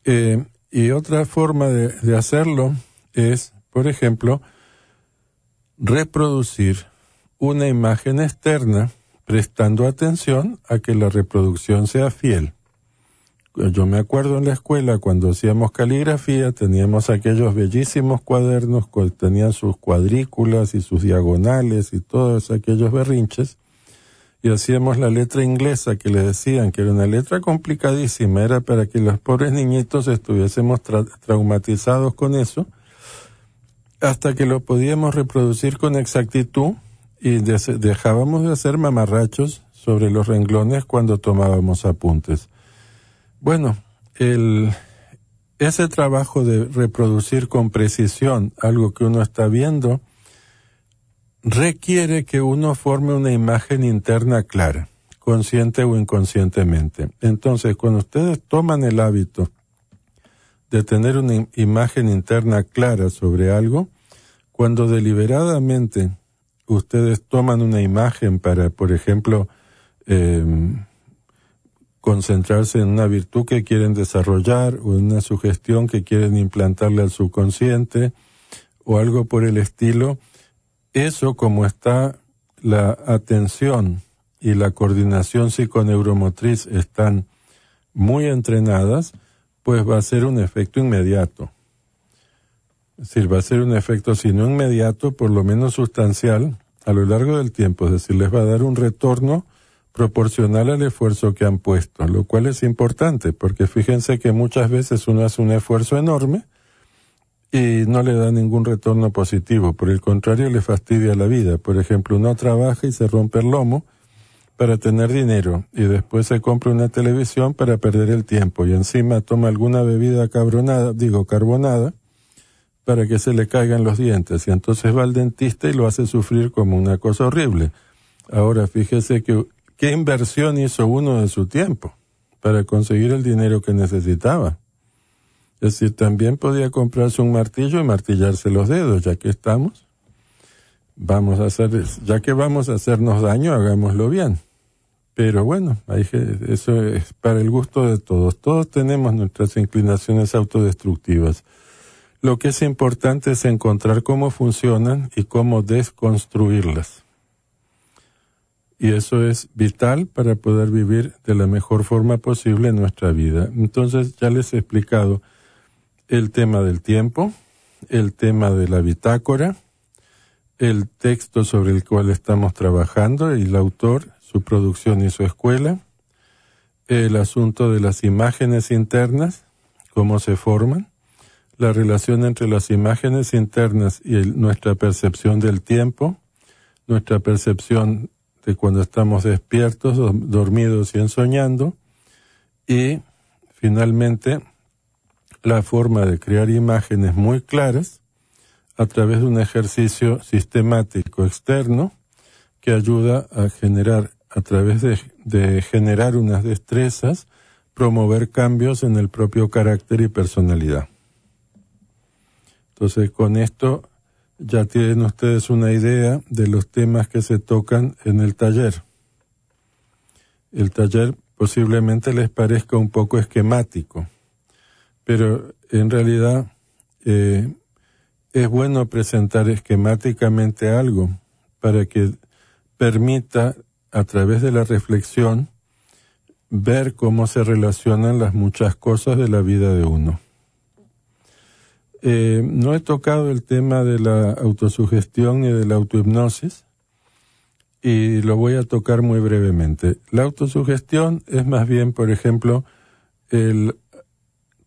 Eh, y otra forma de, hacerlo es, por ejemplo, reproducir una imagen externa prestando atención a que la reproducción sea fiel. Yo me acuerdo en la escuela cuando hacíamos caligrafía, teníamos aquellos bellísimos cuadernos que tenían sus cuadrículas y sus diagonales y todos aquellos berrinches, y hacíamos la letra inglesa que le decían que era una letra complicadísima, era para que los pobres niñitos estuviésemos traumatizados con eso, hasta que lo podíamos reproducir con exactitud y dejábamos de hacer mamarrachos sobre los renglones cuando tomábamos apuntes. Bueno, el, ese trabajo de reproducir con precisión algo que uno está viendo requiere que uno forme una imagen interna clara, consciente o inconscientemente. Entonces, cuando ustedes toman el hábito de tener una imagen interna clara sobre algo, cuando deliberadamente ustedes toman una imagen para, por ejemplo, em, concentrarse en una virtud que quieren desarrollar o en una sugestión que quieren implantarle al subconsciente o algo por el estilo, eso como está la atención y la coordinación psiconeuromotriz están muy entrenadas, pues va a ser un efecto inmediato. Es decir, va a ser un efecto, si no inmediato, por lo menos sustancial a lo largo del tiempo. Es decir, les va a dar un retorno proporcional al esfuerzo que han puesto, lo cual es importante, porque fíjense que muchas veces uno hace un esfuerzo enorme y no le da ningún retorno positivo, por el contrario le fastidia la vida. Por ejemplo, uno trabaja y se rompe el lomo para tener dinero y después se compra una televisión para perder el tiempo y encima toma alguna bebida cabronada, digo carbonada, para que se le caigan los dientes y entonces va al dentista y lo hace sufrir como una cosa horrible. Ahora fíjese que qué inversión hizo uno de su tiempo para conseguir el dinero que necesitaba. Es decir, también podía comprarse un martillo y martillarse los dedos, ya que estamos. Vamos a hacer, ya que vamos a hacernos daño, hagámoslo bien. Pero bueno, eso es para el gusto de todos. Todos tenemos nuestras inclinaciones autodestructivas. Lo que es importante es encontrar cómo funcionan y cómo desconstruirlas. Y eso es vital para poder vivir de la mejor forma posible nuestra vida. Entonces ya les he explicado el tema del tiempo, el tema de la bitácora, el texto sobre el cual estamos trabajando el autor, su producción y su escuela, el asunto de las imágenes internas, cómo se forman, la relación entre las imágenes internas y nuestra percepción del tiempo, nuestra percepción de cuando estamos despiertos, dormidos y ensoñando, y finalmente la forma de crear imágenes muy claras a través de un ejercicio sistemático externo que ayuda a generar, a través de, de generar unas destrezas, promover cambios en el propio carácter y personalidad. Entonces, con esto ya tienen ustedes una idea de los temas que se tocan en el taller. El taller posiblemente les parezca un poco esquemático, pero en realidad eh, es bueno presentar esquemáticamente algo para que permita a través de la reflexión ver cómo se relacionan las muchas cosas de la vida de uno. Eh, no he tocado el tema de la autosugestión ni de la autohipnosis y lo voy a tocar muy brevemente. La autosugestión es más bien, por ejemplo, el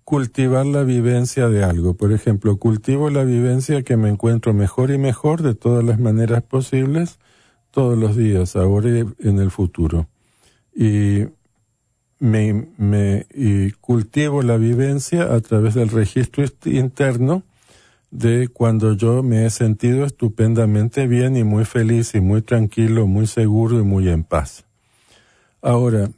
cultivar la vivencia de algo. Por ejemplo, cultivo la vivencia que me encuentro mejor y mejor de todas las maneras posibles todos los días, ahora y en el futuro. Y me, me y cultivo la vivencia a través del registro interno de cuando yo me he sentido estupendamente bien y muy feliz y muy tranquilo, muy seguro y muy en paz. Ahora,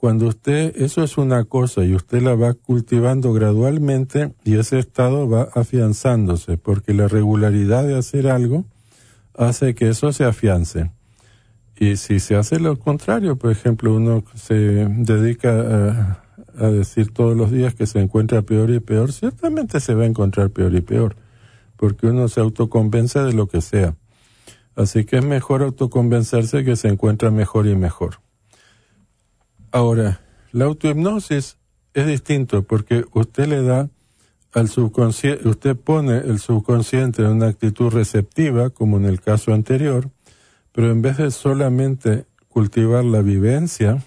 cuando usted, eso es una cosa y usted la va cultivando gradualmente y ese estado va afianzándose, porque la regularidad de hacer algo hace que eso se afiance. Y si se hace lo contrario, por ejemplo, uno se dedica a, decir todos los días que se encuentra peor y peor, ciertamente se va a encontrar peor y peor, porque uno se autoconvence de lo que sea. Así que es mejor autoconvencerse que se encuentra mejor y mejor. Ahora, la autohipnosis es distinto porque usted le da al subconsciente, usted pone el subconsciente en una actitud receptiva, como en el caso anterior, pero en vez de solamente cultivar la vivencia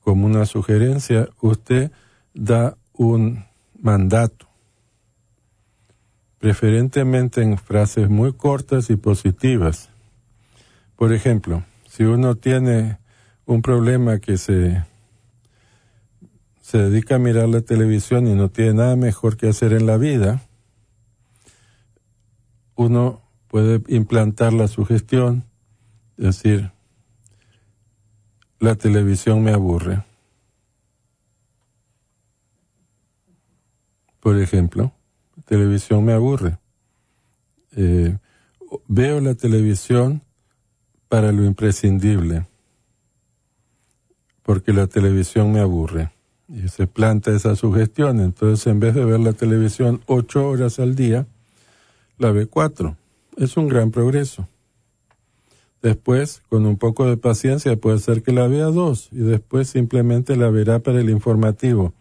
como una sugerencia, usted da un mandato, preferentemente en frases muy cortas y positivas. Por ejemplo, si uno tiene un problema que se, se dedica a mirar la televisión y no tiene nada mejor que hacer en la vida, uno puede implantar la sugestión, decir, la televisión me aburre. Por ejemplo, televisión me aburre. Eh, veo la televisión para lo imprescindible, porque la televisión me aburre. Y se planta esa sugestión. Entonces, en vez de ver la televisión ocho horas al día, la ve cuatro. Es un gran progreso. Después, con un poco de paciencia, puede ser que la vea dos y después simplemente la verá para el informativo.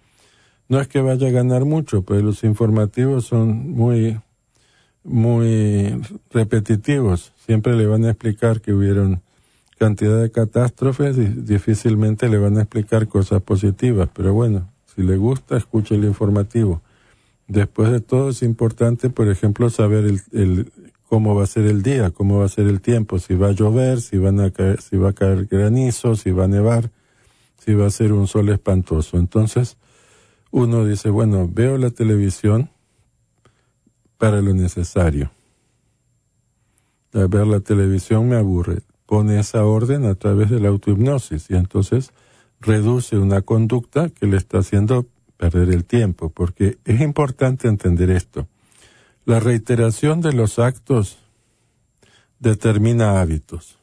No es que vaya a ganar mucho, pero los informativos son muy, muy repetitivos. Siempre le van a explicar que hubieron cantidad de catástrofes y difícilmente le van a explicar cosas positivas. Pero bueno, si le gusta, escuche el informativo. Después de todo es importante, por ejemplo, saber el, el, cómo va a ser el día, cómo va a ser el tiempo, si va a llover, si, van a caer, si va a caer granizo, si va a nevar, si va a ser un sol espantoso. Entonces, uno dice, bueno, veo la televisión para lo necesario. ver la televisión me aburre. Pone esa orden a través de la autohipnosis y entonces reduce una conducta que le está haciendo perder el tiempo, porque es importante entender esto. La reiteración de los actos determina hábitos.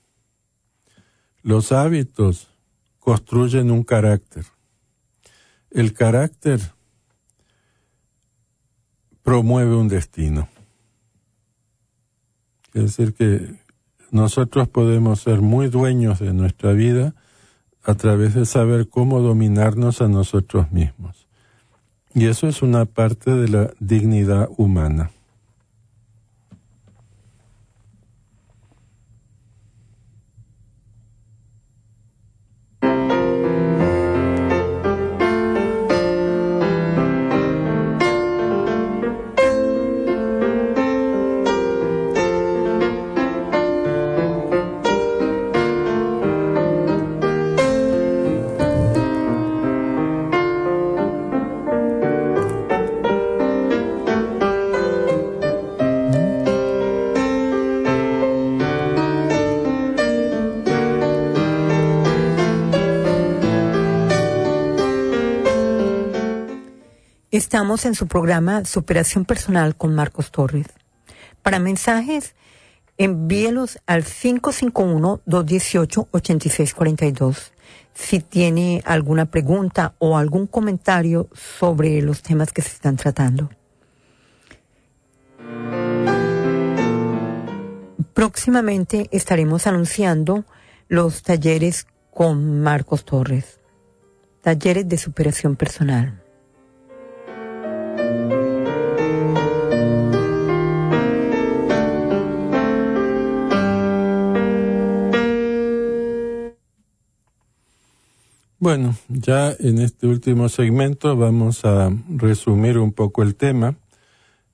Los hábitos construyen un carácter. El carácter promueve un destino. Es decir, que nosotros podemos ser muy dueños de nuestra vida a través de saber cómo dominarnos a nosotros mismos. Y eso es una parte de la dignidad humana. Estamos en su programa Superación Personal con Marcos Torres. Para mensajes, envíelos al 551-218-8642. Si tiene alguna pregunta o algún comentario sobre los temas que se están tratando. Próximamente estaremos anunciando los talleres con Marcos Torres, talleres de superación personal. Bueno, ya en este último segmento vamos a resumir un poco el tema.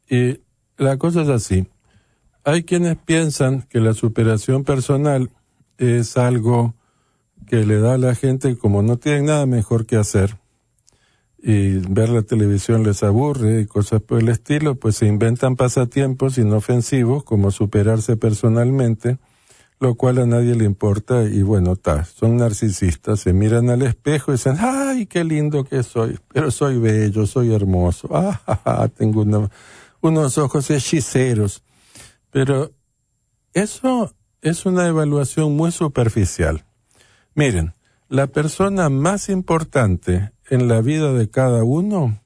Y la cosa es así. Hay quienes piensan que la superación personal es algo que le da a la gente como no tienen nada mejor que hacer y ver la televisión les aburre y cosas por el estilo, pues se inventan pasatiempos inofensivos como superarse personalmente lo cual a nadie le importa y bueno, ta, son narcisistas, se miran al espejo y dicen, ay, qué lindo que soy, pero soy bello, soy hermoso, ah, tengo unos ojos hechiceros. Pero eso es una evaluación muy superficial. Miren, la persona más importante en la vida de cada uno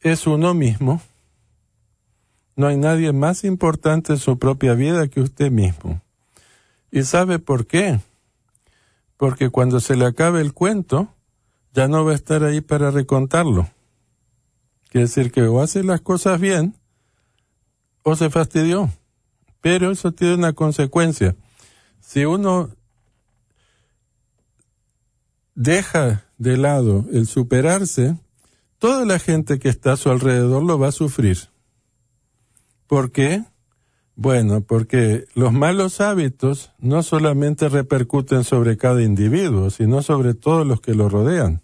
es uno mismo. No hay nadie más importante en su propia vida que usted mismo. ¿Y sabe por qué? Porque cuando se le acabe el cuento, ya no va a estar ahí para recontarlo. Quiere decir que o hace las cosas bien o se fastidió. Pero eso tiene una consecuencia. Si uno deja de lado el superarse, toda la gente que está a su alrededor lo va a sufrir. ¿Por qué? Bueno, porque los malos hábitos no solamente repercuten sobre cada individuo, sino sobre todos los que lo rodean.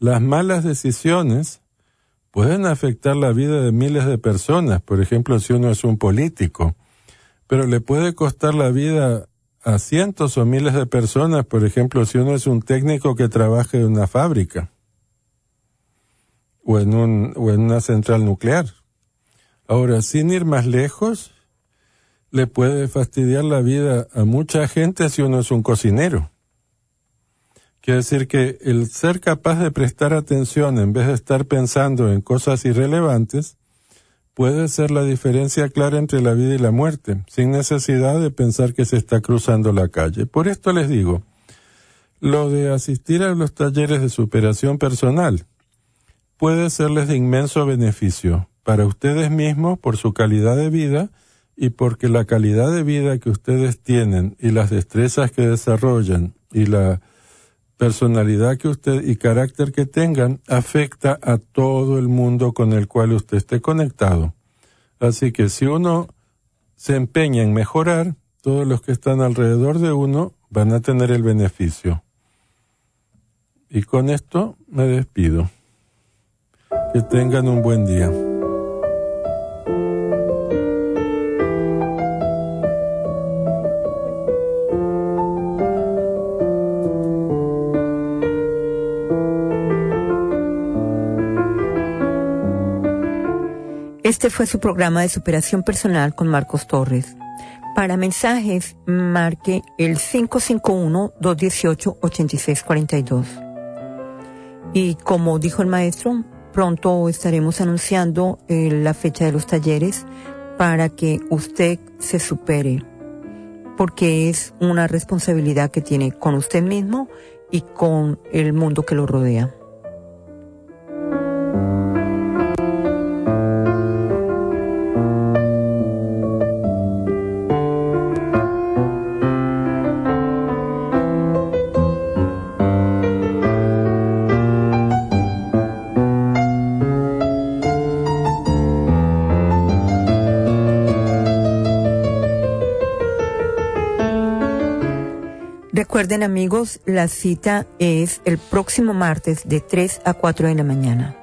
Las malas decisiones pueden afectar la vida de miles de personas, por ejemplo, si uno es un político, pero le puede costar la vida a cientos o miles de personas, por ejemplo, si uno es un técnico que trabaja en una fábrica o en, un, o en una central nuclear. Ahora, sin ir más lejos, le puede fastidiar la vida a mucha gente si uno es un cocinero. Quiere decir que el ser capaz de prestar atención en vez de estar pensando en cosas irrelevantes puede ser la diferencia clara entre la vida y la muerte, sin necesidad de pensar que se está cruzando la calle. Por esto les digo, lo de asistir a los talleres de superación personal puede serles de inmenso beneficio, para ustedes mismos por su calidad de vida y porque la calidad de vida que ustedes tienen y las destrezas que desarrollan y la personalidad que usted y carácter que tengan afecta a todo el mundo con el cual usted esté conectado. Así que si uno se empeña en mejorar, todos los que están alrededor de uno van a tener el beneficio. Y con esto me despido. Que tengan un buen día. Este fue su programa de superación personal con Marcos Torres. Para mensajes, marque el 551-218-8642. Y como dijo el maestro, pronto estaremos anunciando eh, la fecha de los talleres para que usted se supere, porque es una responsabilidad que tiene con usted mismo y con el mundo que lo rodea. Recuerden amigos, la cita es el próximo martes de 3 a 4 de la mañana.